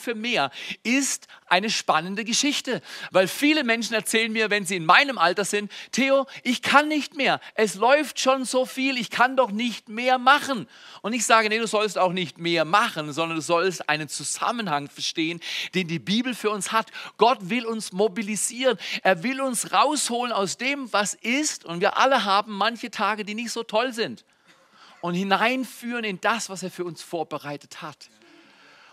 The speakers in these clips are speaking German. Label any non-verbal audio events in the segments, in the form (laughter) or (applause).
Für mehr ist eine spannende Geschichte, weil viele Menschen erzählen mir, wenn sie in meinem Alter sind, Theo, ich kann nicht mehr. Es läuft schon so viel, ich kann doch nicht mehr machen. Und ich sage, nee, du sollst auch nicht mehr machen, sondern du sollst einen Zusammenhang verstehen, den die Bibel für uns hat. Gott will uns mobilisieren. Er will uns rausholen aus dem, was ist. Und wir alle haben manche Tage, die nicht so toll sind. Und hineinführen in das, was er für uns vorbereitet hat.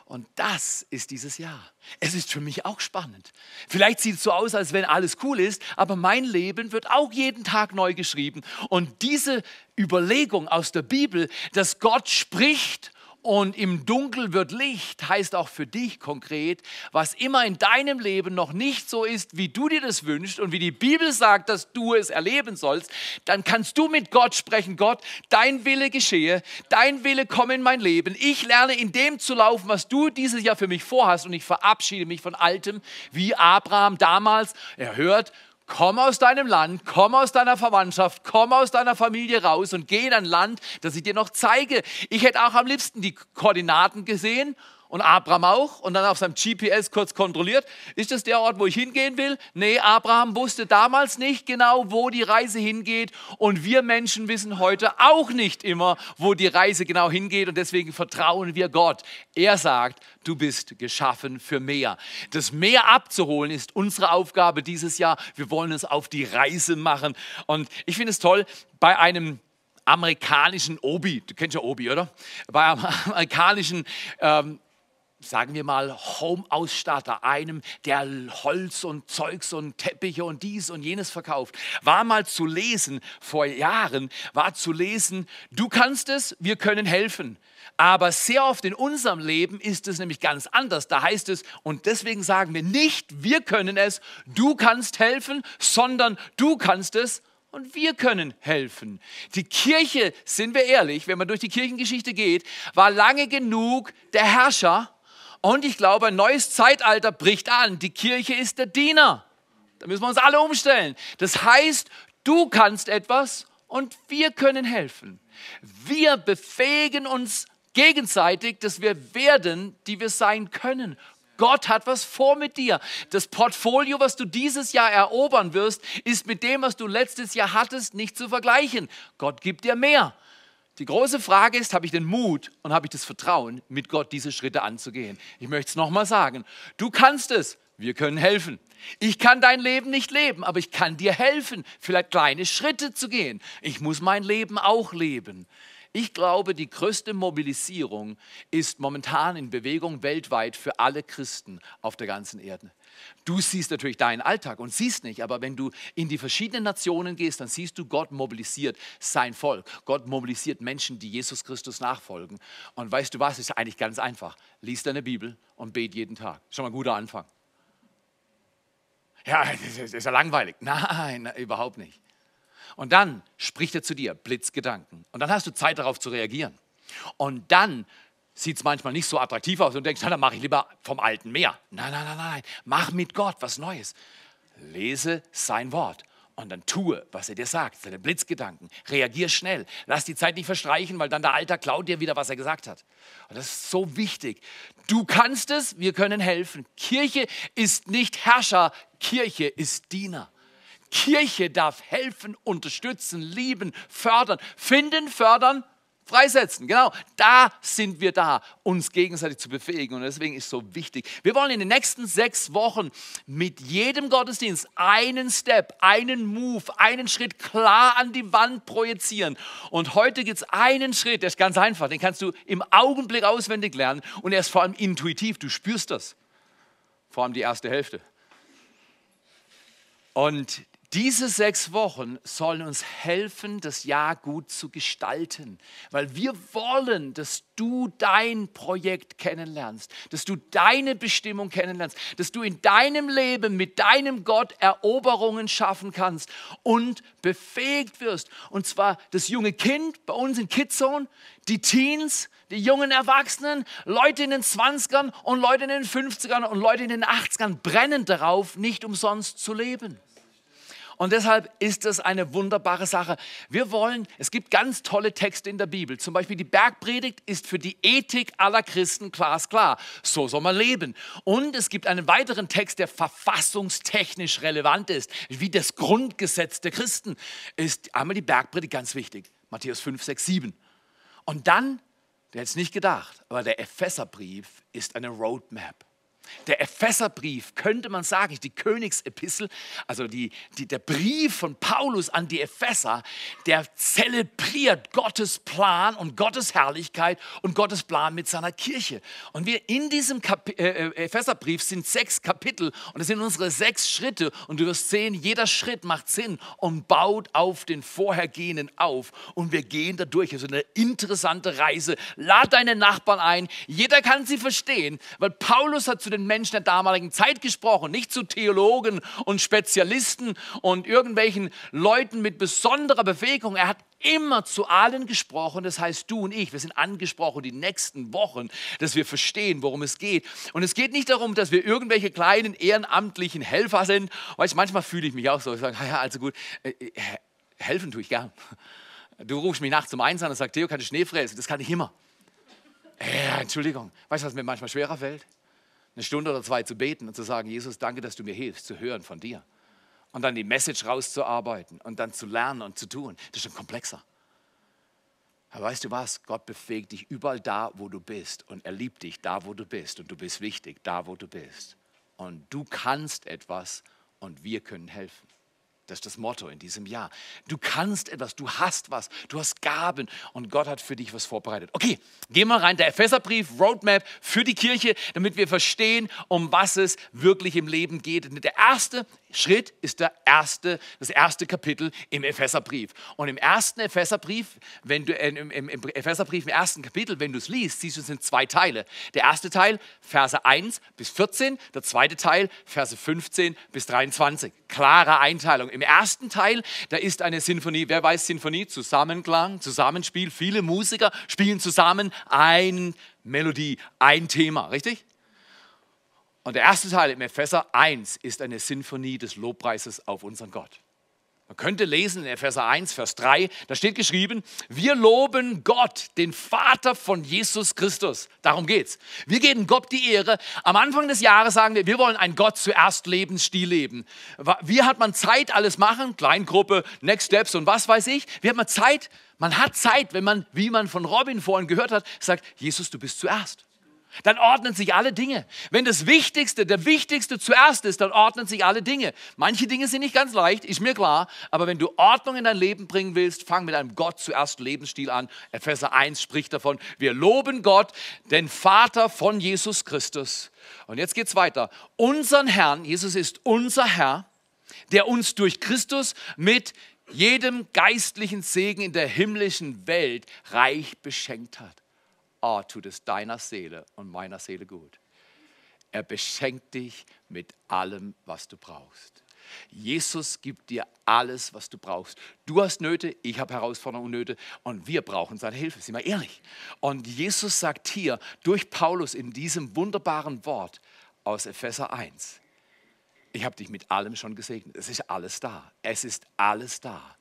Und das ist dieses Jahr. Es ist für mich auch spannend. Vielleicht sieht es so aus, als wenn alles cool ist, aber mein Leben wird auch jeden Tag neu geschrieben. Und diese Überlegung aus der Bibel, dass Gott spricht und im Dunkel wird Licht, heißt auch für dich konkret, was immer in deinem Leben noch nicht so ist, wie du dir das wünschst und wie die Bibel sagt, dass du es erleben sollst, dann kannst du mit Gott sprechen, Gott, dein Wille geschehe, dein Wille komme in mein Leben. Ich lerne in dem zu laufen, was du dieses Jahr für mich vorhast und ich verabschiede mich von Altem, wie Abraham damals. Er hört, Komm aus deinem Land, komm aus deiner Verwandtschaft, komm aus deiner Familie raus und geh in ein Land, das ich dir noch zeige. Ich hätte auch am liebsten die Koordinaten gesehen und Abraham auch und dann auf seinem GPS kurz kontrolliert, ist das der Ort, wo ich hingehen will? Nee, Abraham wusste damals nicht genau, wo die Reise hingeht und wir Menschen wissen heute auch nicht immer, wo die Reise genau hingeht und deswegen vertrauen wir Gott. Er sagt, du bist geschaffen für mehr. Das Meer abzuholen ist unsere Aufgabe dieses Jahr. Wir wollen es auf die Reise machen und ich finde es toll, bei einem amerikanischen Obi, du kennst ja Obi, oder? Bei einem (laughs) amerikanischen ähm, sagen wir mal, Home-Ausstatter, einem, der Holz und Zeugs und Teppiche und dies und jenes verkauft, war mal zu lesen, vor Jahren war zu lesen, du kannst es, wir können helfen. Aber sehr oft in unserem Leben ist es nämlich ganz anders. Da heißt es, und deswegen sagen wir nicht, wir können es, du kannst helfen, sondern du kannst es und wir können helfen. Die Kirche, sind wir ehrlich, wenn man durch die Kirchengeschichte geht, war lange genug der Herrscher und ich glaube, ein neues Zeitalter bricht an. Die Kirche ist der Diener. Da müssen wir uns alle umstellen. Das heißt, du kannst etwas und wir können helfen. Wir befähigen uns gegenseitig, dass wir werden, die wir sein können. Gott hat was vor mit dir. Das Portfolio, was du dieses Jahr erobern wirst, ist mit dem, was du letztes Jahr hattest, nicht zu vergleichen. Gott gibt dir mehr. Die große Frage ist, habe ich den Mut und habe ich das Vertrauen, mit Gott diese Schritte anzugehen? Ich möchte es nochmal sagen. Du kannst es. Wir können helfen. Ich kann dein Leben nicht leben, aber ich kann dir helfen, vielleicht kleine Schritte zu gehen. Ich muss mein Leben auch leben. Ich glaube, die größte Mobilisierung ist momentan in Bewegung weltweit für alle Christen auf der ganzen Erde. Du siehst natürlich deinen Alltag und siehst nicht, aber wenn du in die verschiedenen Nationen gehst, dann siehst du, Gott mobilisiert sein Volk. Gott mobilisiert Menschen, die Jesus Christus nachfolgen. Und weißt du was, ist eigentlich ganz einfach. Lies deine Bibel und bet jeden Tag. Schon mal ein guter Anfang. Ja, (laughs) das ist ja langweilig. Nein, überhaupt nicht. Und dann spricht er zu dir, Blitzgedanken. Und dann hast du Zeit darauf zu reagieren. Und dann sieht es manchmal nicht so attraktiv aus und denkst, dann mache ich lieber vom Alten mehr. Nein, nein, nein, nein, mach mit Gott was Neues. Lese sein Wort und dann tue, was er dir sagt, seine Blitzgedanken. Reagier schnell. Lass die Zeit nicht verstreichen, weil dann der Alter klaut dir wieder, was er gesagt hat. Und das ist so wichtig. Du kannst es, wir können helfen. Kirche ist nicht Herrscher, Kirche ist Diener. Kirche darf helfen, unterstützen, lieben, fördern, finden, fördern, Freisetzen, genau. Da sind wir da, uns gegenseitig zu befähigen. Und deswegen ist es so wichtig. Wir wollen in den nächsten sechs Wochen mit jedem Gottesdienst einen Step, einen Move, einen Schritt klar an die Wand projizieren. Und heute gibt es einen Schritt, der ist ganz einfach. Den kannst du im Augenblick auswendig lernen. Und er ist vor allem intuitiv. Du spürst das. Vor allem die erste Hälfte. Und diese sechs Wochen sollen uns helfen, das Jahr gut zu gestalten, weil wir wollen, dass du dein Projekt kennenlernst, dass du deine Bestimmung kennenlernst, dass du in deinem Leben mit deinem Gott Eroberungen schaffen kannst und befähigt wirst. Und zwar das junge Kind bei uns in Kidzone, die Teens, die jungen Erwachsenen, Leute in den 20ern und Leute in den 50ern und Leute in den 80ern brennen darauf, nicht umsonst zu leben. Und deshalb ist das eine wunderbare Sache. Wir wollen, es gibt ganz tolle Texte in der Bibel. Zum Beispiel die Bergpredigt ist für die Ethik aller Christen glasklar. So soll man leben. Und es gibt einen weiteren Text, der verfassungstechnisch relevant ist, wie das Grundgesetz der Christen. Ist einmal die Bergpredigt ganz wichtig. Matthäus 5, 6, 7. Und dann, der hat es nicht gedacht, aber der Epheserbrief ist eine Roadmap. Der Epheserbrief könnte man sagen, die Königsepistel, also die, die, der Brief von Paulus an die Epheser, der zelebriert Gottes Plan und Gottes Herrlichkeit und Gottes Plan mit seiner Kirche. Und wir in diesem Kap äh, äh, Epheserbrief sind sechs Kapitel und es sind unsere sechs Schritte und du wirst sehen, jeder Schritt macht Sinn und baut auf den vorhergehenden auf und wir gehen da durch. Also eine interessante Reise. Lad deine Nachbarn ein, jeder kann sie verstehen, weil Paulus hat zu den den Menschen der damaligen Zeit gesprochen, nicht zu Theologen und Spezialisten und irgendwelchen Leuten mit besonderer Bewegung. Er hat immer zu allen gesprochen, das heißt du und ich, wir sind angesprochen die nächsten Wochen, dass wir verstehen, worum es geht. Und es geht nicht darum, dass wir irgendwelche kleinen ehrenamtlichen Helfer sind. Weißt, manchmal fühle ich mich auch so, ich sage, ja, also gut, äh, äh, helfen tue ich gern. Du rufst mich nachts um eins und sagst, Theo, kann ich Schnee fräsen? Das kann ich immer. Ja, Entschuldigung. Weißt du, was mir manchmal schwerer fällt? Eine Stunde oder zwei zu beten und zu sagen, Jesus, danke, dass du mir hilfst, zu hören von dir. Und dann die Message rauszuarbeiten und dann zu lernen und zu tun. Das ist schon komplexer. Aber weißt du was? Gott befähigt dich überall da, wo du bist. Und er liebt dich da, wo du bist. Und du bist wichtig, da, wo du bist. Und du kannst etwas und wir können helfen. Das ist das Motto in diesem Jahr. Du kannst etwas, du hast was, du hast Gaben und Gott hat für dich was vorbereitet. Okay, gehen wir rein. Der Epheserbrief, Roadmap für die Kirche, damit wir verstehen, um was es wirklich im Leben geht. Der erste Schritt ist der erste, das erste Kapitel im Epheserbrief. Und im ersten Epheserbrief, wenn du, äh, im, im, Epheserbrief im ersten Kapitel, wenn du es liest, siehst du, es sind zwei Teile. Der erste Teil, Verse 1 bis 14, der zweite Teil, Verse 15 bis 23. Klare Einteilung. Im ersten Teil, da ist eine Sinfonie. Wer weiß Sinfonie? Zusammenklang, Zusammenspiel. Viele Musiker spielen zusammen eine Melodie, ein Thema, richtig? Und der erste Teil im Epheser 1 ist eine Sinfonie des Lobpreises auf unseren Gott. Man könnte lesen in Epheser 1, Vers 3, da steht geschrieben, wir loben Gott, den Vater von Jesus Christus. Darum geht's. Wir geben Gott die Ehre. Am Anfang des Jahres sagen wir, wir wollen ein Gott zuerst Lebensstil leben. Wie hat man Zeit, alles machen? Kleingruppe, Next Steps und was weiß ich. Wie hat man Zeit? Man hat Zeit, wenn man, wie man von Robin vorhin gehört hat, sagt, Jesus, du bist zuerst dann ordnen sich alle Dinge. Wenn das Wichtigste, der Wichtigste zuerst ist, dann ordnen sich alle Dinge. Manche Dinge sind nicht ganz leicht, ist mir klar, aber wenn du Ordnung in dein Leben bringen willst, fang mit einem Gott zuerst Lebensstil an. Epheser 1 spricht davon, wir loben Gott, den Vater von Jesus Christus. Und jetzt geht's weiter. Unseren Herrn, Jesus ist unser Herr, der uns durch Christus mit jedem geistlichen Segen in der himmlischen Welt reich beschenkt hat oh, tut es deiner Seele und meiner Seele gut. Er beschenkt dich mit allem, was du brauchst. Jesus gibt dir alles, was du brauchst. Du hast Nöte, ich habe Herausforderungen und Nöte und wir brauchen seine Hilfe, sind wir ehrlich. Und Jesus sagt hier durch Paulus in diesem wunderbaren Wort aus Epheser 1, ich habe dich mit allem schon gesegnet. Es ist alles da. Es ist alles da.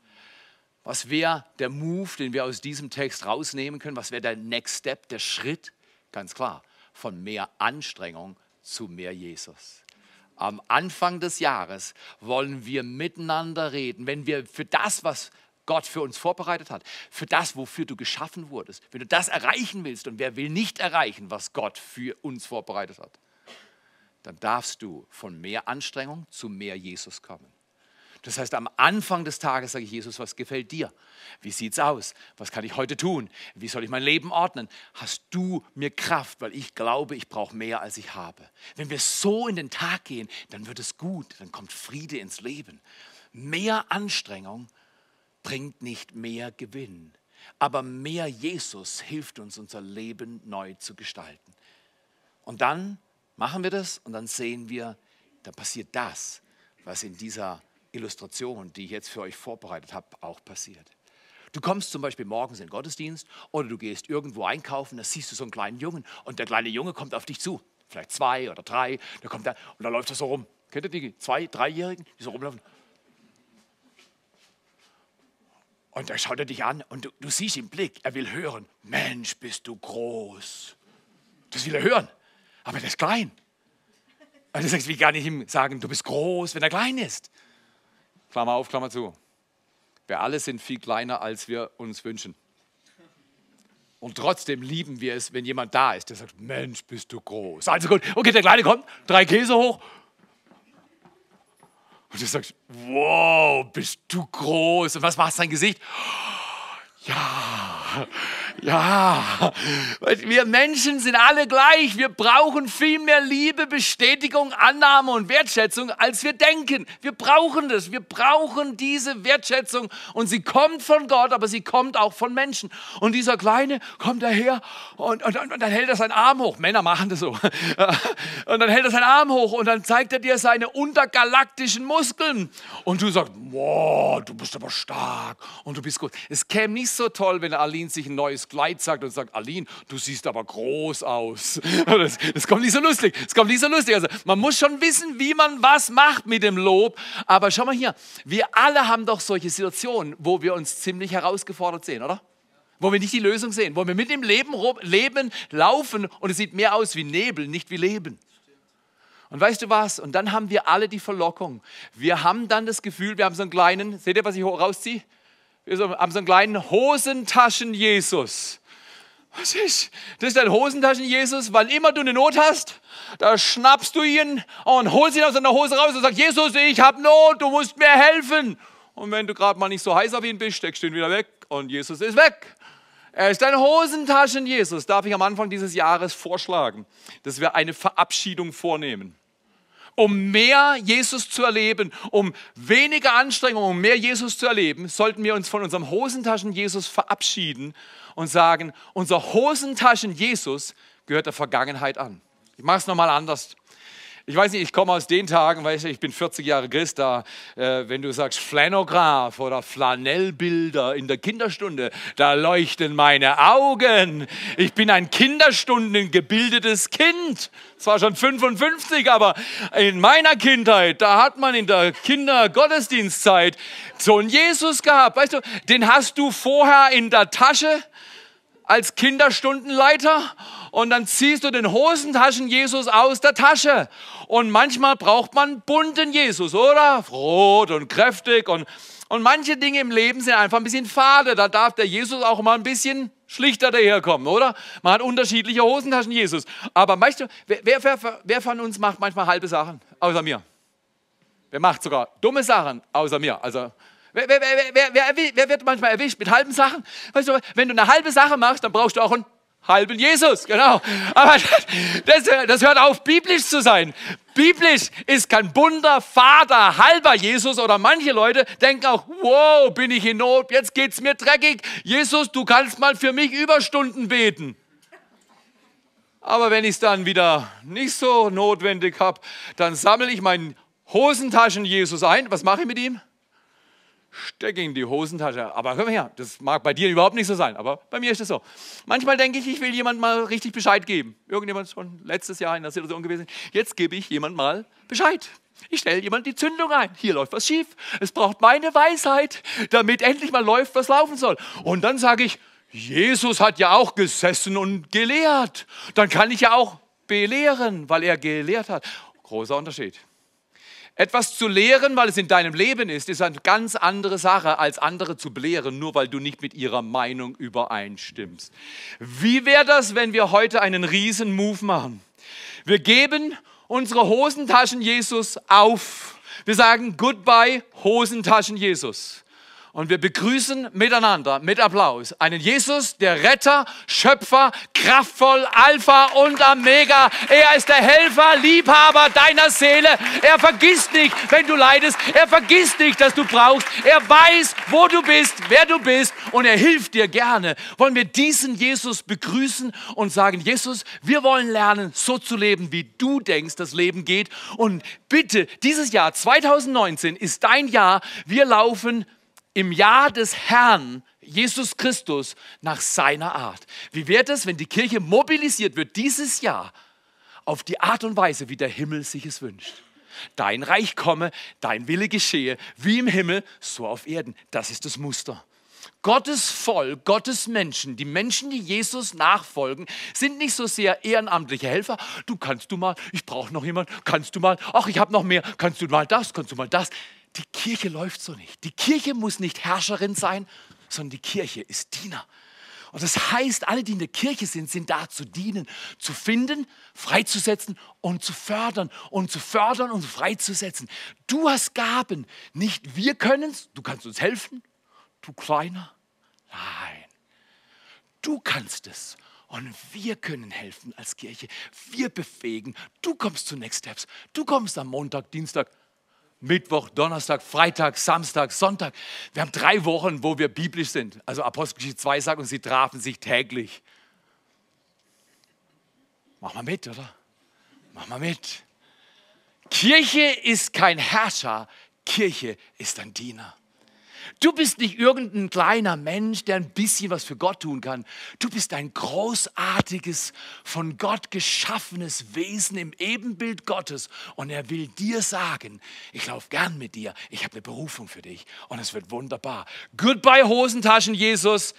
Was wäre der Move, den wir aus diesem Text rausnehmen können? Was wäre der Next Step, der Schritt? Ganz klar, von mehr Anstrengung zu mehr Jesus. Am Anfang des Jahres wollen wir miteinander reden, wenn wir für das, was Gott für uns vorbereitet hat, für das, wofür du geschaffen wurdest, wenn du das erreichen willst und wer will nicht erreichen, was Gott für uns vorbereitet hat, dann darfst du von mehr Anstrengung zu mehr Jesus kommen. Das heißt, am Anfang des Tages sage ich, Jesus, was gefällt dir? Wie sieht es aus? Was kann ich heute tun? Wie soll ich mein Leben ordnen? Hast du mir Kraft, weil ich glaube, ich brauche mehr, als ich habe. Wenn wir so in den Tag gehen, dann wird es gut, dann kommt Friede ins Leben. Mehr Anstrengung bringt nicht mehr Gewinn, aber mehr Jesus hilft uns, unser Leben neu zu gestalten. Und dann machen wir das und dann sehen wir, da passiert das, was in dieser Illustration, die ich jetzt für euch vorbereitet habe, auch passiert. Du kommst zum Beispiel morgens in den Gottesdienst oder du gehst irgendwo einkaufen, da siehst du so einen kleinen Jungen und der kleine Junge kommt auf dich zu. Vielleicht zwei oder drei, der kommt da und da läuft er so rum. Kennt ihr die zwei, dreijährigen, die so rumlaufen? Und da schaut er dich an und du, du siehst im Blick, er will hören, Mensch, bist du groß. Das will er hören, aber der ist klein. Und du sagst, wie kann ich ihm sagen, du bist groß, wenn er klein ist? Klammer auf, Klammer zu. Wir alle sind viel kleiner, als wir uns wünschen. Und trotzdem lieben wir es, wenn jemand da ist, der sagt, Mensch, bist du groß. Also gut, okay, der Kleine kommt, drei Käse hoch. Und du sagst, wow, bist du groß. Und was macht sein Gesicht? Ja, ja, wir Menschen sind alle gleich. Wir brauchen viel mehr Liebe, Bestätigung, Annahme und Wertschätzung, als wir denken. Wir brauchen das. Wir brauchen diese Wertschätzung. Und sie kommt von Gott, aber sie kommt auch von Menschen. Und dieser Kleine kommt daher und, und, und dann hält er seinen Arm hoch. Männer machen das so. (laughs) Und dann hält er seinen Arm hoch und dann zeigt er dir seine untergalaktischen Muskeln. Und du sagst, wow, du bist aber stark und du bist gut. Es käme nicht so toll, wenn Aline sich ein neues Kleid sagt und sagt, Aline, du siehst aber groß aus. (laughs) Das, das kommt nicht so lustig. Das kommt nicht so lustig. Also man muss schon wissen, wie man was macht mit dem Lob. Aber schau mal hier, wir alle haben doch solche Situationen, wo wir uns ziemlich herausgefordert sehen, oder? Wo wir nicht die Lösung sehen, wo wir mit dem Leben, Leben laufen und es sieht mehr aus wie Nebel, nicht wie Leben. Und weißt du was? Und dann haben wir alle die Verlockung. Wir haben dann das Gefühl, wir haben so einen kleinen, seht ihr, was ich rausziehe? Wir haben so einen kleinen Hosentaschen-Jesus. Was ist? Das ist dein Hosentaschen-Jesus. Wann immer du eine Not hast, da schnappst du ihn und holst ihn aus deiner Hose raus und sagst, Jesus, ich habe Not, du musst mir helfen. Und wenn du gerade mal nicht so heiß auf ihn bist, steckst du ihn wieder weg und Jesus ist weg. Er ist dein Hosentaschen-Jesus. Darf ich am Anfang dieses Jahres vorschlagen, dass wir eine Verabschiedung vornehmen um mehr Jesus zu erleben, um weniger Anstrengung, um mehr Jesus zu erleben, sollten wir uns von unserem Hosentaschen-Jesus verabschieden und sagen, unser Hosentaschen-Jesus gehört der Vergangenheit an. Ich mache es nochmal anders. Ich weiß nicht, ich komme aus den Tagen, weißt du, ich bin 40 Jahre Christ, da, äh, wenn du sagst Flanograph oder Flanellbilder in der Kinderstunde, da leuchten meine Augen. Ich bin ein Kinderstunden gebildetes Kind. Zwar schon 55, aber in meiner Kindheit, da hat man in der Kindergottesdienstzeit so einen Jesus gehabt. Weißt du, den hast du vorher in der Tasche als Kinderstundenleiter und dann ziehst du den Hosentaschen Jesus aus der Tasche. Und manchmal braucht man bunten Jesus, oder? Rot und kräftig und, und manche Dinge im Leben sind einfach ein bisschen fade. Da darf der Jesus auch mal ein bisschen schlichter daherkommen, oder? Man hat unterschiedliche Hosentaschen Jesus. Aber weißt du, wer, wer, wer von uns macht manchmal halbe Sachen? Außer mir. Wer macht sogar dumme Sachen? Außer mir. Also Wer, wer, wer, wer, wird manchmal erwischt mit halben Sachen? Weißt du, wenn du eine halbe Sache machst, dann brauchst du auch einen halben Jesus, genau. Aber (laughs) das, das hört auf, biblisch zu sein. Biblisch ist kein bunter, Vater, halber Jesus oder manche Leute denken auch, wow, bin ich in Not, jetzt geht's mir dreckig. Jesus, du kannst mal für mich Überstunden beten. Aber wenn ich es dann wieder nicht so notwendig habe, dann sammle ich meinen Hosentaschen Jesus ein. Was mache ich mit ihm? Stecke in die Hosentasche. Aber hör mal her, das mag bei dir überhaupt nicht so sein, aber bei mir ist es so. Manchmal denke ich, ich will jemand mal richtig Bescheid geben. Irgendjemand schon letztes Jahr in der Situation gewesen. Jetzt gebe ich jemand mal Bescheid. Ich stelle jemand die Zündung ein. Hier läuft was schief. Es braucht meine Weisheit, damit endlich mal läuft, was laufen soll. Und dann sage ich, Jesus hat ja auch gesessen und gelehrt. Dann kann ich ja auch belehren, weil er gelehrt hat. Großer Unterschied. Etwas zu lehren, weil es in deinem Leben ist, ist eine ganz andere Sache, als andere zu belehren, nur weil du nicht mit ihrer Meinung übereinstimmst. Wie wäre das, wenn wir heute einen riesen Move machen? Wir geben unsere Hosentaschen Jesus auf. Wir sagen Goodbye Hosentaschen Jesus. Und wir begrüßen miteinander mit Applaus einen Jesus, der Retter, Schöpfer, kraftvoll, Alpha und Omega. Er ist der Helfer, Liebhaber deiner Seele. Er vergisst nicht, wenn du leidest. Er vergisst nicht, dass du brauchst. Er weiß, wo du bist, wer du bist und er hilft dir gerne. Wollen wir diesen Jesus begrüßen und sagen, Jesus, wir wollen lernen, so zu leben, wie du denkst, das Leben geht. Und bitte, dieses Jahr 2019 ist dein Jahr. Wir laufen im Jahr des Herrn Jesus Christus nach seiner Art. Wie wird es, wenn die Kirche mobilisiert wird dieses Jahr auf die Art und Weise, wie der Himmel sich es wünscht? Dein Reich komme, dein Wille geschehe, wie im Himmel, so auf Erden. Das ist das Muster. Gottes Volk, Gottes Menschen, die Menschen, die Jesus nachfolgen, sind nicht so sehr ehrenamtliche Helfer. Du kannst du mal, ich brauche noch jemanden, kannst du mal, ach, ich habe noch mehr, kannst du mal das, kannst du mal das. Die Kirche läuft so nicht. Die Kirche muss nicht Herrscherin sein, sondern die Kirche ist Diener. Und das heißt, alle, die in der Kirche sind, sind da zu dienen, zu finden, freizusetzen und zu fördern und zu fördern und freizusetzen. Du hast Gaben, nicht wir können es, du kannst uns helfen, du Kleiner. Nein, du kannst es. Und wir können helfen als Kirche. Wir befähigen. Du kommst zu Next Steps. Du kommst am Montag, Dienstag, Mittwoch, Donnerstag, Freitag, Samstag, Sonntag. Wir haben drei Wochen, wo wir biblisch sind. Also Apostelgeschichte 2 sagt, und sie trafen sich täglich. Mach mal mit, oder? Mach mal mit. Kirche ist kein Herrscher, Kirche ist ein Diener. Du bist nicht irgendein kleiner Mensch, der ein bisschen was für Gott tun kann. Du bist ein großartiges, von Gott geschaffenes Wesen im Ebenbild Gottes. Und er will dir sagen, ich laufe gern mit dir. Ich habe eine Berufung für dich. Und es wird wunderbar. Goodbye Hosentaschen, Jesus.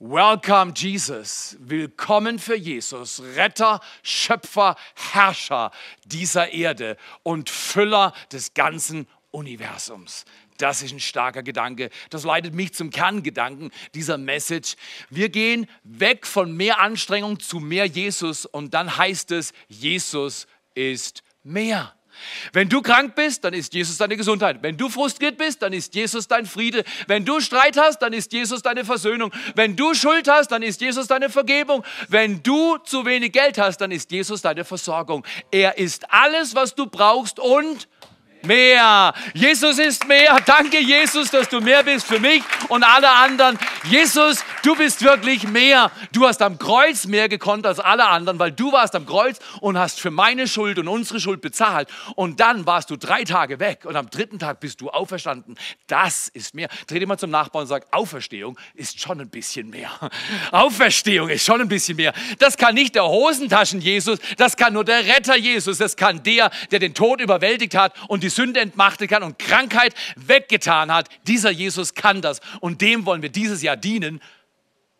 Welcome Jesus. Willkommen für Jesus, Retter, Schöpfer, Herrscher dieser Erde und Füller des ganzen Universums. Das ist ein starker Gedanke. Das leitet mich zum Kerngedanken dieser Message. Wir gehen weg von mehr Anstrengung zu mehr Jesus und dann heißt es, Jesus ist mehr. Wenn du krank bist, dann ist Jesus deine Gesundheit. Wenn du frustriert bist, dann ist Jesus dein Friede. Wenn du Streit hast, dann ist Jesus deine Versöhnung. Wenn du Schuld hast, dann ist Jesus deine Vergebung. Wenn du zu wenig Geld hast, dann ist Jesus deine Versorgung. Er ist alles, was du brauchst und mehr. Jesus ist mehr. Danke, Jesus, dass du mehr bist für mich und alle anderen. Jesus, du bist wirklich mehr. Du hast am Kreuz mehr gekonnt als alle anderen, weil du warst am Kreuz und hast für meine Schuld und unsere Schuld bezahlt. Und dann warst du drei Tage weg und am dritten Tag bist du auferstanden. Das ist mehr. Dreh dir mal zum Nachbarn und sag, Auferstehung ist schon ein bisschen mehr. (laughs) Auferstehung ist schon ein bisschen mehr. Das kann nicht der Hosentaschen Jesus, das kann nur der Retter Jesus, das kann der, der den Tod überwältigt hat und die Sünde entmachtet kann und Krankheit weggetan hat. Dieser Jesus kann das und dem wollen wir dieses Jahr dienen.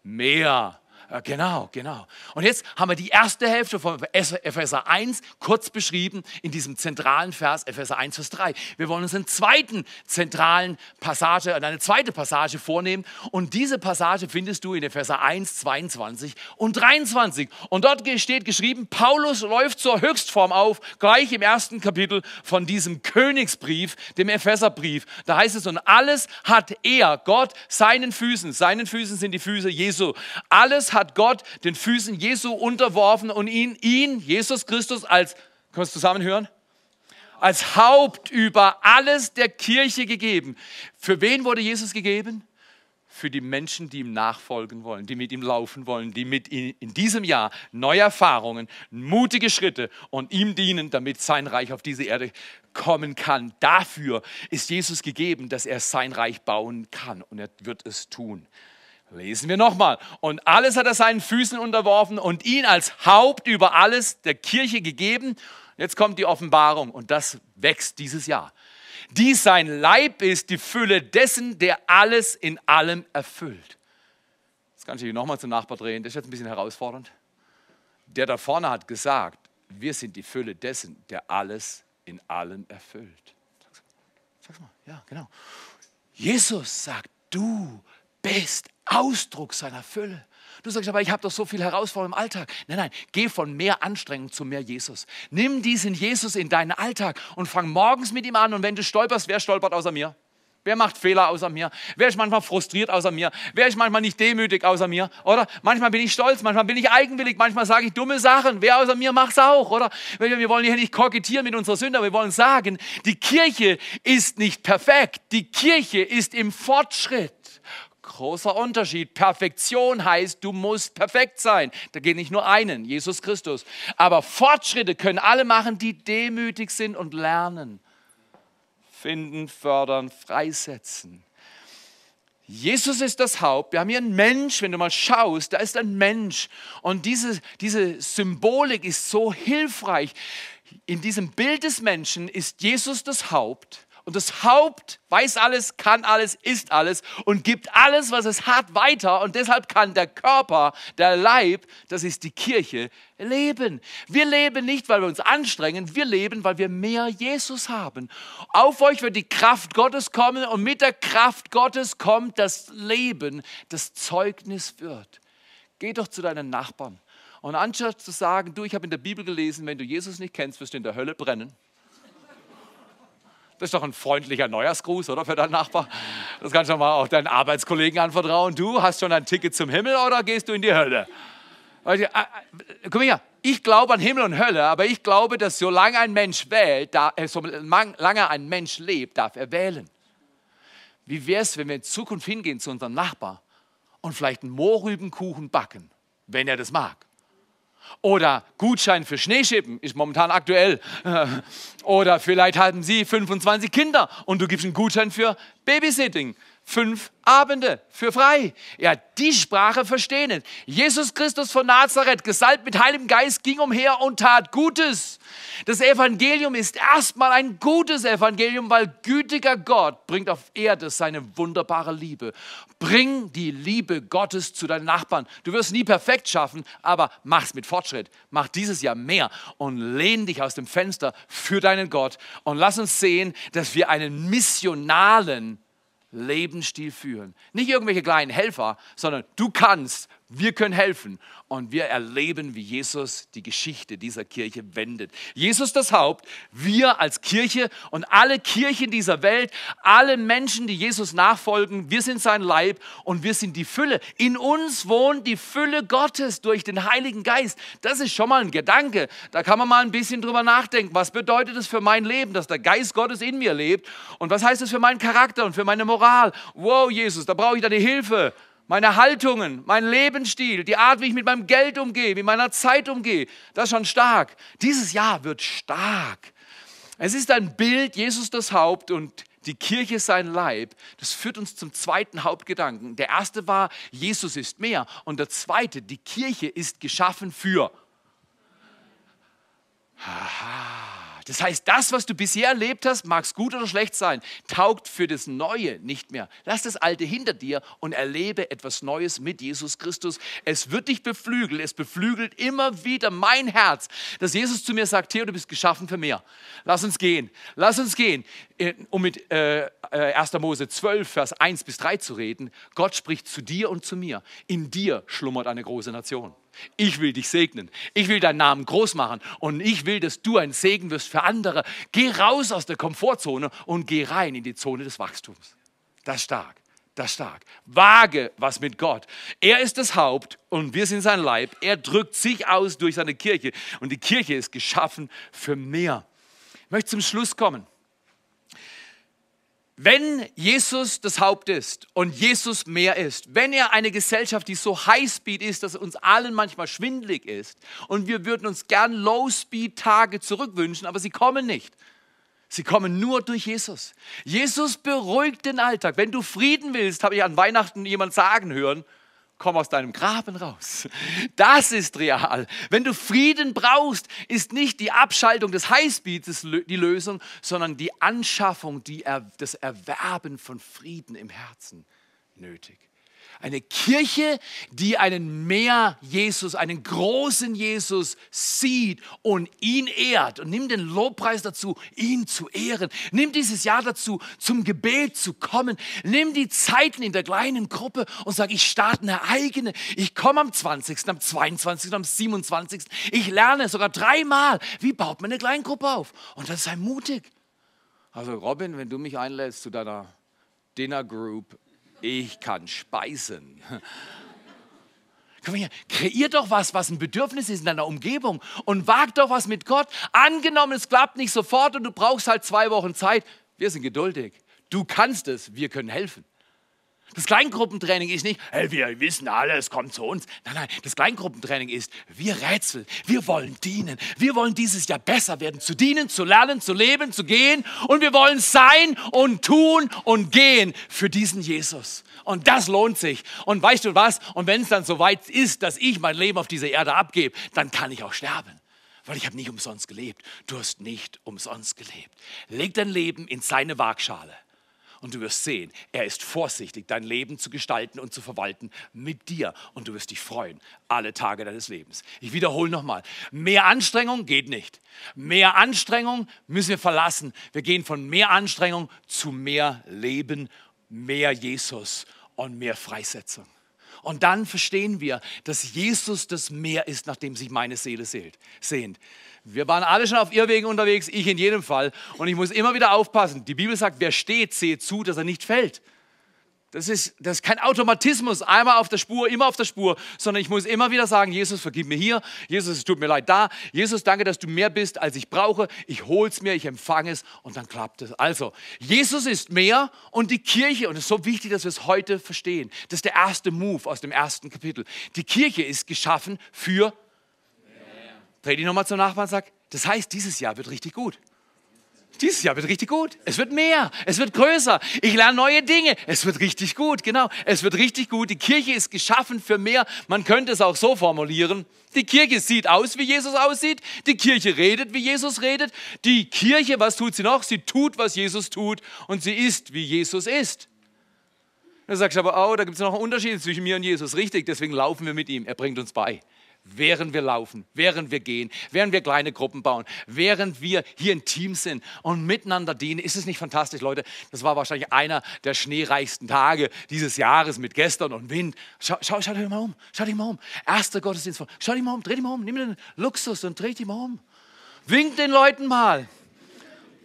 Mehr Genau, genau. Und jetzt haben wir die erste Hälfte von Epheser 1 kurz beschrieben in diesem zentralen Vers, Epheser 1, Vers 3. Wir wollen uns einen zweiten zentralen Passage, eine zweite Passage vornehmen. Und diese Passage findest du in Epheser 1, 22 und 23. Und dort steht geschrieben, Paulus läuft zur Höchstform auf, gleich im ersten Kapitel von diesem Königsbrief, dem Epheserbrief. Da heißt es, und alles hat er, Gott, seinen Füßen, seinen Füßen sind die Füße Jesu, alles hat Gott den Füßen Jesu unterworfen und ihn, ihn Jesus Christus, als, können wir es zusammen hören? Als Haupt über alles der Kirche gegeben. Für wen wurde Jesus gegeben? Für die Menschen, die ihm nachfolgen wollen, die mit ihm laufen wollen, die mit ihm in diesem Jahr neue Erfahrungen, mutige Schritte und ihm dienen, damit sein Reich auf diese Erde kommen kann. Dafür ist Jesus gegeben, dass er sein Reich bauen kann und er wird es tun. Lesen wir nochmal. Und alles hat er seinen Füßen unterworfen und ihn als Haupt über alles der Kirche gegeben. Jetzt kommt die Offenbarung und das wächst dieses Jahr. Dies sein Leib ist die Fülle dessen, der alles in allem erfüllt. Das kann ich nochmal zum Nachbar drehen. Das ist jetzt ein bisschen herausfordernd. Der da vorne hat gesagt, wir sind die Fülle dessen, der alles in allem erfüllt. Sag's mal, ja, genau. Jesus sagt, du bist Ausdruck seiner Fülle. Du sagst aber, ich habe doch so viel Herausforderungen im Alltag. Nein, nein, geh von mehr Anstrengung zu mehr Jesus. Nimm diesen Jesus in deinen Alltag und fang morgens mit ihm an. Und wenn du stolperst, wer stolpert außer mir? Wer macht Fehler außer mir? Wer ist manchmal frustriert außer mir? Wer ist manchmal nicht demütig außer mir? Oder manchmal bin ich stolz, manchmal bin ich eigenwillig, manchmal sage ich dumme Sachen. Wer außer mir macht es auch, oder? Wir wollen hier nicht kokettieren mit unserer Sünde, aber wir wollen sagen, die Kirche ist nicht perfekt. Die Kirche ist im Fortschritt. Großer Unterschied. Perfektion heißt, du musst perfekt sein. Da geht nicht nur einen, Jesus Christus. Aber Fortschritte können alle machen, die demütig sind und lernen. Finden, fördern, freisetzen. Jesus ist das Haupt. Wir haben hier einen Mensch, wenn du mal schaust, da ist ein Mensch. Und diese, diese Symbolik ist so hilfreich. In diesem Bild des Menschen ist Jesus das Haupt Und das Haupt weiß alles, kann alles, ist alles und gibt alles, was es hat, weiter. Und deshalb kann der Körper, der Leib, das ist die Kirche, leben. Wir leben nicht, weil wir uns anstrengen, wir leben, weil wir mehr Jesus haben. Auf euch wird die Kraft Gottes kommen und mit der Kraft Gottes kommt das Leben, das Zeugnis wird. Geh doch zu deinen Nachbarn. Und anstatt zu sagen, du, ich habe in der Bibel gelesen, wenn du Jesus nicht kennst, wirst du in der Hölle brennen das ist doch ein freundlicher Neujahrsgruß, oder für deinen Nachbar? Das kannst du mal auch deinen Arbeitskollegen anvertrauen. Du hast schon ein Ticket zum Himmel oder gehst du in die Hölle? Äh, äh, mal hier, ich glaube an Himmel und Hölle, aber ich glaube, dass solange ein Mensch wählt, da, äh, solange ein Mensch lebt, darf er wählen. Wie wäre es, wenn wir in Zukunft hingehen zu unserem Nachbar und vielleicht einen Mohrrübenkuchen backen, wenn er das mag? Oder Gutschein für Schneeschippen ist momentan aktuell. Oder vielleicht haben Sie 25 Kinder und du gibst einen Gutschein für Babysitting. Fünf Abende für frei. Ja, die Sprache verstehen. Jesus Christus von Nazareth, gesalbt mit Heiligem Geist, ging umher und tat Gutes. Das Evangelium ist erstmal ein gutes Evangelium, weil gütiger Gott bringt auf Erde seine wunderbare Liebe. Bring die Liebe Gottes zu deinen Nachbarn. Du wirst nie perfekt schaffen, aber mach's mit Fortschritt. Mach dieses Jahr mehr und lehn dich aus dem Fenster für deinen Gott und lass uns sehen, dass wir einen missionalen Lebensstil führen. Nicht irgendwelche kleinen Helfer, sondern du kannst, wir können helfen und wir erleben, wie Jesus die Geschichte dieser Kirche wendet. Jesus das Haupt, wir als Kirche und alle Kirchen dieser Welt, alle Menschen, die Jesus nachfolgen, wir sind sein Leib und wir sind die Fülle. In uns wohnt die Fülle Gottes durch den Heiligen Geist. Das ist schon mal ein Gedanke. Da kann man mal ein bisschen drüber nachdenken. Was bedeutet es für mein Leben, dass der Geist Gottes in mir lebt? Und was heißt es für meinen Charakter und für meine Moral? Wow, Jesus, da brauche ich deine Hilfe meine Haltungen, mein Lebensstil, die Art, wie ich mit meinem Geld umgehe, mit meiner Zeit umgehe, das ist schon stark. Dieses Jahr wird stark. Es ist ein Bild, Jesus das Haupt und die Kirche sein Leib. Das führt uns zum zweiten Hauptgedanken. Der erste war, Jesus ist mehr. Und der zweite, die Kirche ist geschaffen für. Aha. Das heißt, das, was du bisher erlebt hast, mag es gut oder schlecht sein, taugt für das Neue nicht mehr. Lass das Alte hinter dir und erlebe etwas Neues mit Jesus Christus. Es wird dich beflügeln, es beflügelt immer wieder mein Herz, dass Jesus zu mir sagt, Theo, du bist geschaffen für mehr. Lass uns gehen, lass uns gehen. Äh, um mit äh, 1. Äh, Mose 12, Vers 1 bis 3 zu reden, Gott spricht zu dir und zu mir. In dir schlummert eine große Nation. Ich will dich segnen. Ich will deinen Namen groß machen. Und ich will, dass du ein Segen wirst für andere. Geh raus aus der Komfortzone und geh rein in die Zone des Wachstums. Das ist stark. Das ist stark. Wage was mit Gott. Er ist das Haupt und wir sind sein Leib. Er drückt sich aus durch seine Kirche. Und die Kirche ist geschaffen für mehr. Ich möchte zum Schluss kommen. Wenn Jesus das Haupt ist und Jesus mehr ist, wenn er eine Gesellschaft, die so Highspeed ist, dass uns allen manchmal schwindlig ist und wir würden uns gern Low-Speed-Tage zurückwünschen, aber sie kommen nicht. Sie kommen nur durch Jesus. Jesus beruhigt den Alltag. Wenn du Frieden willst, habe ich an Weihnachten jemand sagen hören, komm aus deinem Graben raus. Das ist real. Wenn du Frieden brauchst, ist nicht die Abschaltung des Highspeeds die Lösung, sondern die Anschaffung, die das Erwerben von Frieden im Herzen nötig. Eine Kirche, die einen mehr Jesus, einen großen Jesus sieht und ihn ehrt. Und nimm den Lobpreis dazu, ihn zu ehren. Nimm dieses Jahr dazu, zum Gebet zu kommen. Nimm die Zeiten in der kleinen Gruppe und sag, ich starte eine eigene. Ich komme am 20., am 22., am 27. Ich lerne sogar dreimal, wie baut man eine Kleingruppe auf. Und dann sei mutig. Also Robin, wenn du mich einlädst zu deiner Dinner Group, ich kann speisen. Komm her, kreier doch was, was ein Bedürfnis ist in deiner Umgebung und wag doch was mit Gott. Angenommen, es klappt nicht sofort und du brauchst halt zwei Wochen Zeit. Wir sind geduldig. Du kannst es, wir können helfen. Das Kleingruppentraining ist nicht, hey, wir wissen alles, kommt zu uns. Nein, nein, das Kleingruppentraining ist, wir rätseln, wir wollen dienen. Wir wollen dieses Jahr besser werden, zu dienen, zu lernen, zu leben, zu gehen. Und wir wollen sein und tun und gehen für diesen Jesus. Und das lohnt sich. Und weißt du was? Und wenn es dann so weit ist, dass ich mein Leben auf dieser Erde abgebe, dann kann ich auch sterben. weil ich habe nicht umsonst gelebt. Du hast nicht umsonst gelebt. Leg dein Leben in seine Waagschale und du wirst sehen, er ist vorsichtig, dein Leben zu gestalten und zu verwalten mit dir und du wirst dich freuen, alle Tage deines Lebens. Ich wiederhole nochmal, mehr Anstrengung geht nicht. Mehr Anstrengung müssen wir verlassen. Wir gehen von mehr Anstrengung zu mehr Leben, mehr Jesus und mehr Freisetzung. Und dann verstehen wir, dass Jesus das Meer ist, nach dem sich meine Seele sehnt. Wir waren alle schon auf Irrwegen unterwegs, ich in jedem Fall. Und ich muss immer wieder aufpassen. Die Bibel sagt, wer steht, seht zu, dass er nicht fällt. Das ist, das ist kein Automatismus, einmal auf der Spur, immer auf der Spur, sondern ich muss immer wieder sagen, Jesus, vergib mir hier, Jesus, es tut mir leid da, Jesus, danke, dass du mehr bist, als ich brauche, ich hol's mir, ich empfange es und dann klappt es. Also, Jesus ist mehr und die Kirche, und es ist so wichtig, dass wir es heute verstehen, das ist der erste Move aus dem ersten Kapitel. Die Kirche ist geschaffen für Dreh dich nochmal zum Nachbarn und sag, das heißt, dieses Jahr wird richtig gut. Dieses Jahr wird richtig gut. Es wird mehr. Es wird größer. Ich lerne neue Dinge. Es wird richtig gut. Genau. Es wird richtig gut. Die Kirche ist geschaffen für mehr. Man könnte es auch so formulieren. Die Kirche sieht aus, wie Jesus aussieht. Die Kirche redet, wie Jesus redet. Die Kirche, was tut sie noch? Sie tut, was Jesus tut. Und sie ist, wie Jesus ist. Du sagst aber, oh, da gibt es noch einen Unterschied zwischen mir und Jesus. Richtig, deswegen laufen wir mit ihm. Er bringt uns bei während wir laufen, während wir gehen, während wir kleine Gruppen bauen, während wir hier ein Team sind und miteinander dienen. Ist es nicht fantastisch, Leute? Das war wahrscheinlich einer der schneereichsten Tage dieses Jahres mit gestern und Wind. Schau, schau, schau dich mal um, schau dich mal um. Erster Gottesdienst, schau dich mal um, dreh dich mal um, nimm den Luxus und dreh dich mal um. Wink den Leuten mal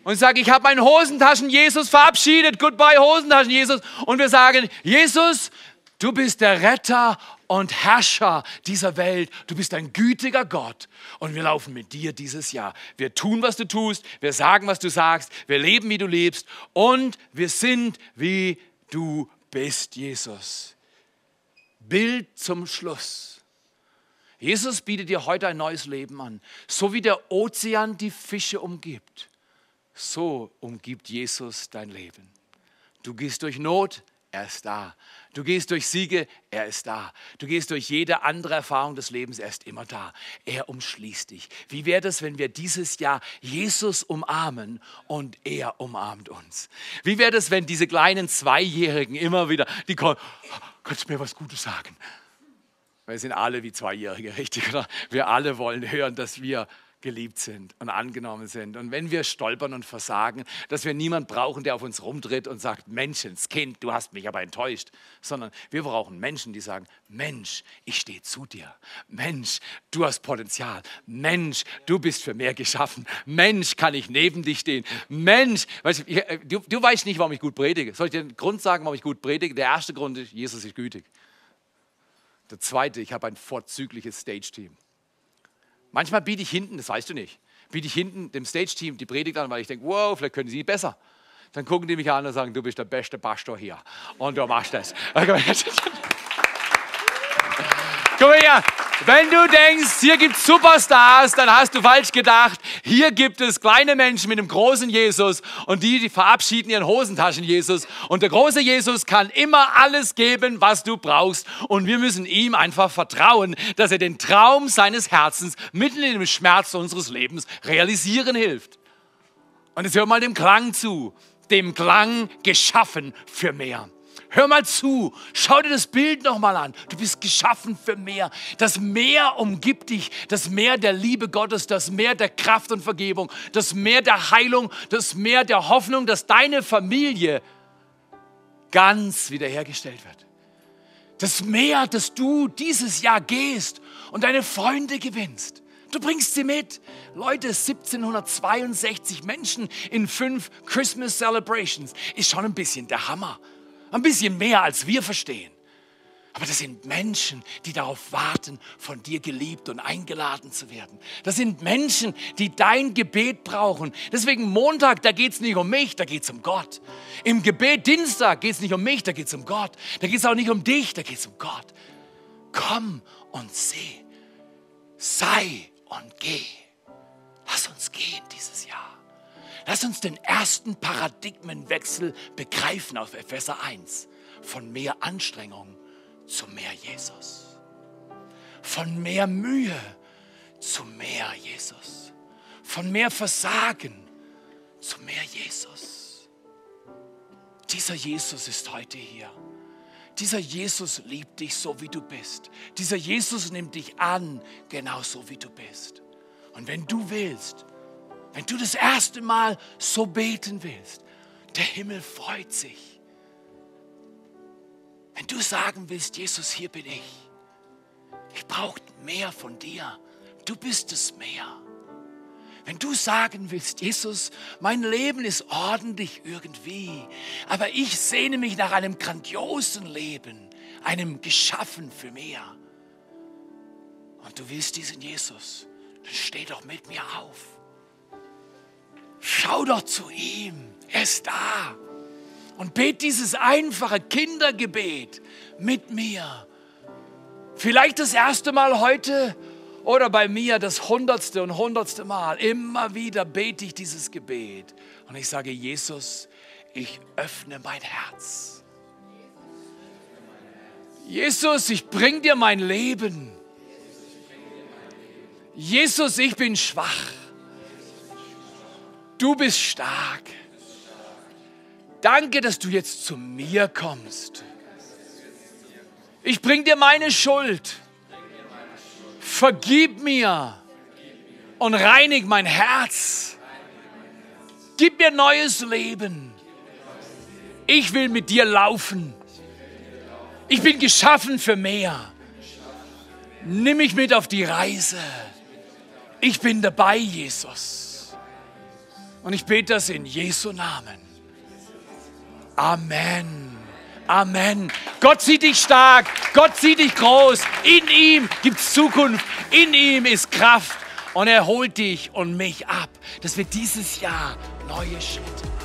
und sag, ich habe meinen Hosentaschen Jesus verabschiedet. Goodbye Hosentaschen Jesus. Und wir sagen, Jesus, du bist der Retter und Herrscher dieser Welt. Du bist ein gütiger Gott und wir laufen mit dir dieses Jahr. Wir tun, was du tust, wir sagen, was du sagst, wir leben, wie du lebst und wir sind, wie du bist, Jesus. Bild zum Schluss. Jesus bietet dir heute ein neues Leben an. So wie der Ozean die Fische umgibt, so umgibt Jesus dein Leben. Du gehst durch Not, er ist da. Du gehst durch Siege, er ist da. Du gehst durch jede andere Erfahrung des Lebens, er ist immer da. Er umschließt dich. Wie wäre es, wenn wir dieses Jahr Jesus umarmen und er umarmt uns? Wie wäre es, wenn diese kleinen Zweijährigen immer wieder, die kommen, kannst du mir was Gutes sagen? Wir sind alle wie Zweijährige, (laughs) richtig? Oder? Wir alle wollen hören, dass wir geliebt sind und angenommen sind. Und wenn wir stolpern und versagen, dass wir niemanden brauchen, der auf uns rumtritt und sagt, Menschenskind, du hast mich aber enttäuscht, sondern wir brauchen Menschen, die sagen, Mensch, ich stehe zu dir. Mensch, du hast Potenzial. Mensch, du bist für mehr geschaffen. Mensch, kann ich neben dich stehen. Mensch, weißt du, äh, du, du weißt nicht, warum ich gut predige. Soll ich dir den Grund sagen, warum ich gut predige? Der erste Grund ist, Jesus ist gütig. Der zweite, ich habe ein vorzügliches Stage-Team. Manchmal biete ich hinten, das weißt du nicht, biete ich hinten dem Stage-Team die Predigt an, weil ich denke, wow, vielleicht können sie besser. Dann gucken die mich an und sagen, du bist der beste Pastor hier. Und du machst das. (laughs) Mal her, wenn du denkst, hier gibt es Superstars, dann hast du falsch gedacht. Hier gibt es kleine Menschen mit einem großen Jesus und die, die verabschieden ihren Hosentaschen Jesus. Und der große Jesus kann immer alles geben, was du brauchst. Und wir müssen ihm einfach vertrauen, dass er den Traum seines Herzens mitten in dem Schmerz unseres Lebens realisieren hilft. Und jetzt hör mal dem Klang zu, dem Klang geschaffen für mehr. Hör mal zu, schau dir das Bild nochmal an. Du bist geschaffen für mehr. Das Meer umgibt dich, das Meer der Liebe Gottes, das Meer der Kraft und Vergebung, das Meer der Heilung, das Meer der Hoffnung, dass deine Familie ganz wiederhergestellt wird. Das Meer, dass du dieses Jahr gehst und deine Freunde gewinnst. Du bringst sie mit. Leute, 1762 Menschen in fünf Christmas Celebrations ist schon ein bisschen der Hammer. Ein bisschen mehr, als wir verstehen. Aber das sind Menschen, die darauf warten, von dir geliebt und eingeladen zu werden. Das sind Menschen, die dein Gebet brauchen. Deswegen Montag, da geht es nicht um mich, da geht es um Gott. Im Gebet Dienstag geht es nicht um mich, da geht es um Gott. Da geht es auch nicht um dich, da geht es um Gott. Komm und seh. Sei und geh. Lass uns gehen dieses Jahr. Lass uns den ersten Paradigmenwechsel begreifen auf Epheser 1. Von mehr Anstrengung zu mehr Jesus. Von mehr Mühe zu mehr Jesus. Von mehr Versagen zu mehr Jesus. Dieser Jesus ist heute hier. Dieser Jesus liebt dich so, wie du bist. Dieser Jesus nimmt dich an, genauso wie du bist. Und wenn du willst, wenn du das erste Mal so beten willst, der Himmel freut sich. Wenn du sagen willst, Jesus, hier bin ich. Ich brauche mehr von dir. Du bist es mehr. Wenn du sagen willst, Jesus, mein Leben ist ordentlich irgendwie, aber ich sehne mich nach einem grandiosen Leben, einem geschaffen für mehr. Und du willst diesen Jesus, dann steh doch mit mir auf. Schau doch zu ihm, er ist da. Und bet dieses einfache Kindergebet mit mir. Vielleicht das erste Mal heute oder bei mir das hundertste und hundertste Mal. Immer wieder bete ich dieses Gebet. Und ich sage, Jesus, ich öffne mein Herz. Jesus, ich bring dir mein Leben. Jesus, ich bin schwach. Du bist stark. Danke, dass du jetzt zu mir kommst. Ich bring dir meine Schuld. Vergib mir und reinig mein Herz. Gib mir neues Leben. Ich will mit dir laufen. Ich bin geschaffen für mehr. Nimm mich mit auf die Reise. Ich bin dabei, Jesus. Und ich bete das in Jesu Namen. Amen. Amen. Gott sieht dich stark. Gott sieht dich groß. In ihm gibt es Zukunft. In ihm ist Kraft. Und er holt dich und mich ab, dass wir dieses Jahr neue Schritte.